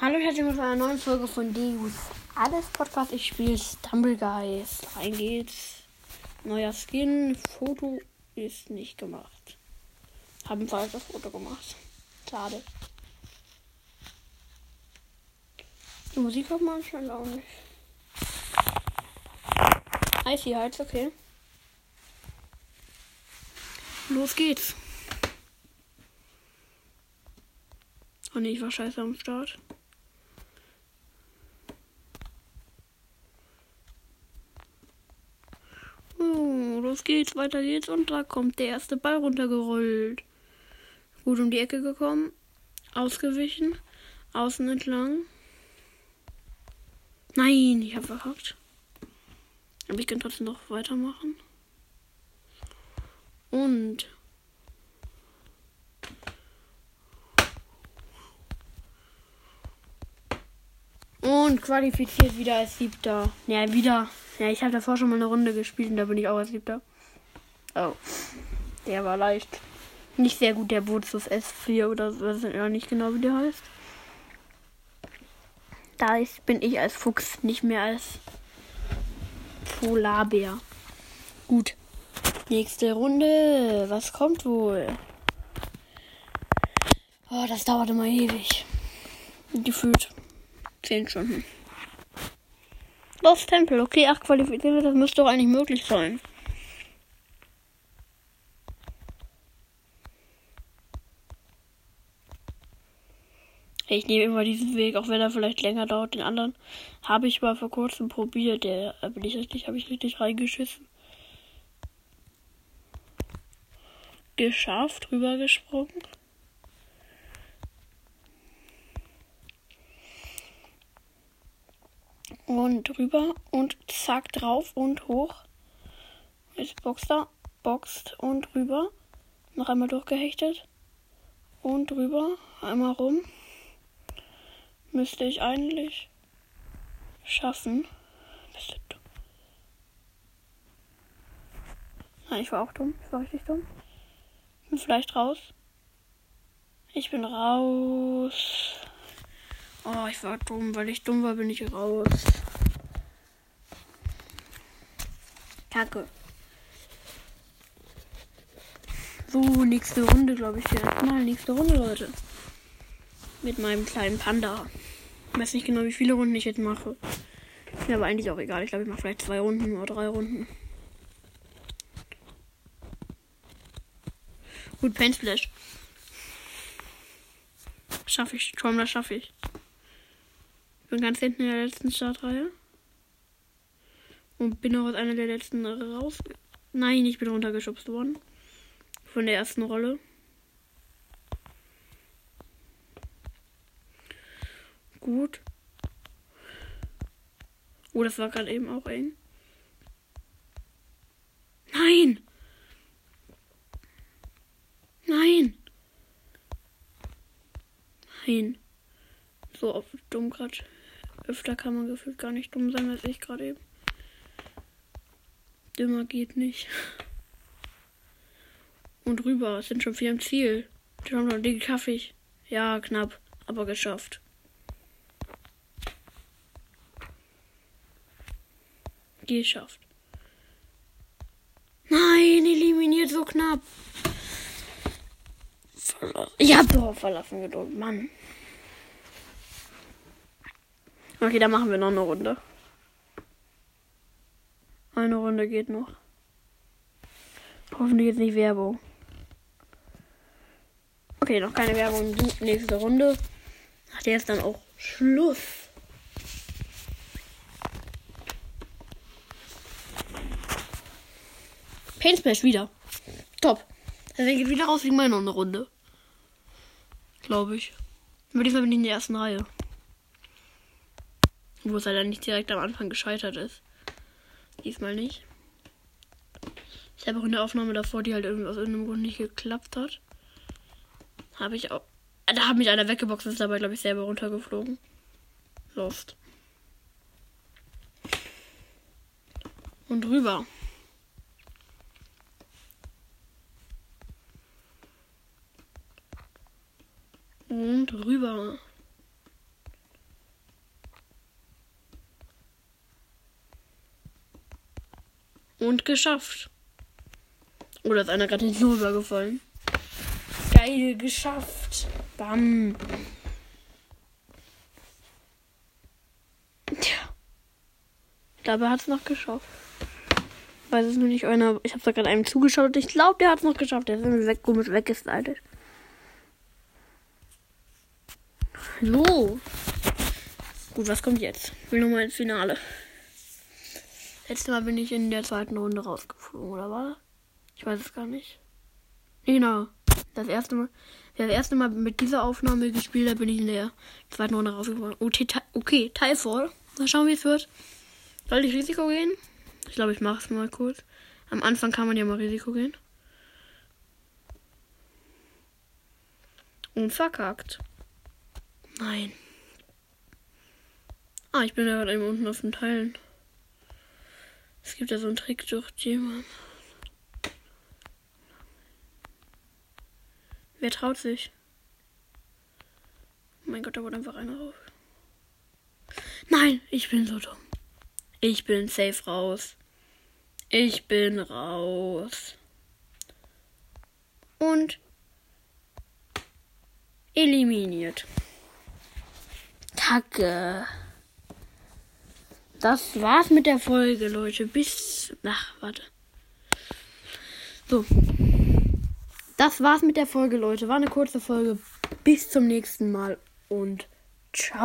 Hallo, ich hatte mit einer neuen Folge von Deus Alles Podcast. Ich spiele Stumblegeist. Rein geht's. Neuer Skin. Foto ist nicht gemacht. Haben falsches Foto gemacht. Schade. Die Musik hat man anscheinend auch nicht. Icy Heights, okay. Los geht's. Oh ne, ich war scheiße am Start. Oh, los geht's, weiter geht's. Und da kommt der erste Ball runtergerollt. Gut um die Ecke gekommen. Ausgewichen. Außen entlang. Nein, ich habe verkackt. Aber ich kann trotzdem noch weitermachen. Und. Und qualifiziert wieder als Siebter. Ja, wieder. Ja, ich habe davor schon mal eine Runde gespielt und da bin ich auch als Siebter. Oh. Der war leicht. Nicht sehr gut, der Bootsus S4 oder so. Ich weiß ja nicht genau, wie der heißt. Da ist, bin ich als Fuchs, nicht mehr als Polarbär. Gut. Nächste Runde. Was kommt wohl? Oh, das dauert immer ewig. Gefühlt 10 Stunden. Los Tempel. Okay, ach, qualifiziert. Das müsste doch eigentlich möglich sein. Ich nehme immer diesen Weg, auch wenn er vielleicht länger dauert. Den anderen habe ich mal vor kurzem probiert. Der bin ich richtig, habe ich richtig reingeschissen. Geschafft, rübergesprungen. Und drüber und zack drauf und hoch. Jetzt boxt er, boxt und rüber. Noch einmal durchgehechtet. Und drüber, einmal rum müsste ich eigentlich schaffen. Nein, ich war auch dumm. Ich war richtig dumm. Bin vielleicht raus. Ich bin raus. Oh, ich war dumm. Weil ich dumm war, bin ich raus. Kacke. So, nächste Runde, glaube ich. Erstmal nächste Runde, Leute. Mit meinem kleinen Panda. Ich weiß nicht genau, wie viele Runden ich jetzt mache. Ist mir aber eigentlich auch egal. Ich glaube, ich mache vielleicht zwei Runden oder drei Runden. Gut, Pain Splash. Schaffe ich. Das schaffe ich. Ich bin ganz hinten in der letzten Startreihe. Und bin auch aus einer der letzten raus. Nein, ich bin runtergeschubst worden. Von der ersten Rolle. Gut. Oh, das war gerade eben auch eng. Nein! Nein! Nein. So oft dumm gerade. Öfter kann man gefühlt gar nicht dumm sein, als ich gerade eben. Dümmer geht nicht. Und rüber, sind schon vier im Ziel. Den schaffe ich. Ja, knapp, aber geschafft. Geschafft. Nein, eliminiert so knapp. Ich hab doch Verlassen gedrückt, Mann. Okay, dann machen wir noch eine Runde. Eine Runde geht noch. Hoffentlich jetzt nicht Werbung. Okay, noch keine Werbung. Nächste Runde. Ach, der ist dann auch Schluss. Pain Smash wieder. Top. Deswegen geht wieder raus wegen meiner eine Runde. Glaube ich. Aber diesmal bin ich in der ersten Reihe. Wo es leider nicht direkt am Anfang gescheitert ist. Diesmal nicht. Ich habe auch eine Aufnahme davor, die halt aus irgendeinem Grund nicht geklappt hat. Habe ich auch. Da hat mich einer weggeboxt, ist dabei, glaube ich, selber runtergeflogen. Lost. Und rüber. Mhm. und rüber. Und geschafft. Oder ist einer gerade hinten rübergefallen? Geil, geschafft. Bam. Tja. Dabei hat es noch geschafft. Weiß es nur nicht einer. Ich habe da gerade einem zugeschaut. Ich glaube, der hat es noch geschafft. Der ist irgendwie weg, komisch weggeslidet. So. Gut, was kommt jetzt? Ich will nochmal ins Finale. Letztes Mal bin ich in der zweiten Runde rausgeflogen, oder war? Ich weiß es gar nicht. Genau. Das erste Mal, das erste Mal mit dieser Aufnahme gespielt habe, bin ich in der zweiten Runde rausgeflogen. Okay, okay Teilfall. Mal schauen, wie es wird. Soll ich Risiko gehen? Ich glaube, ich mache es mal kurz. Am Anfang kann man ja mal Risiko gehen. Und verkackt. Nein. Ah, ich bin ja gerade eben unten auf den Teilen. Es gibt ja so einen Trick durch jemand. Wer traut sich? Oh mein Gott, da wurde einfach einer raus. Nein, ich bin so dumm. Ich bin safe raus. Ich bin raus. Und eliminiert. Kacke. Das war's mit der Folge, Leute. Bis. Ach, warte. So. Das war's mit der Folge, Leute. War eine kurze Folge. Bis zum nächsten Mal und ciao.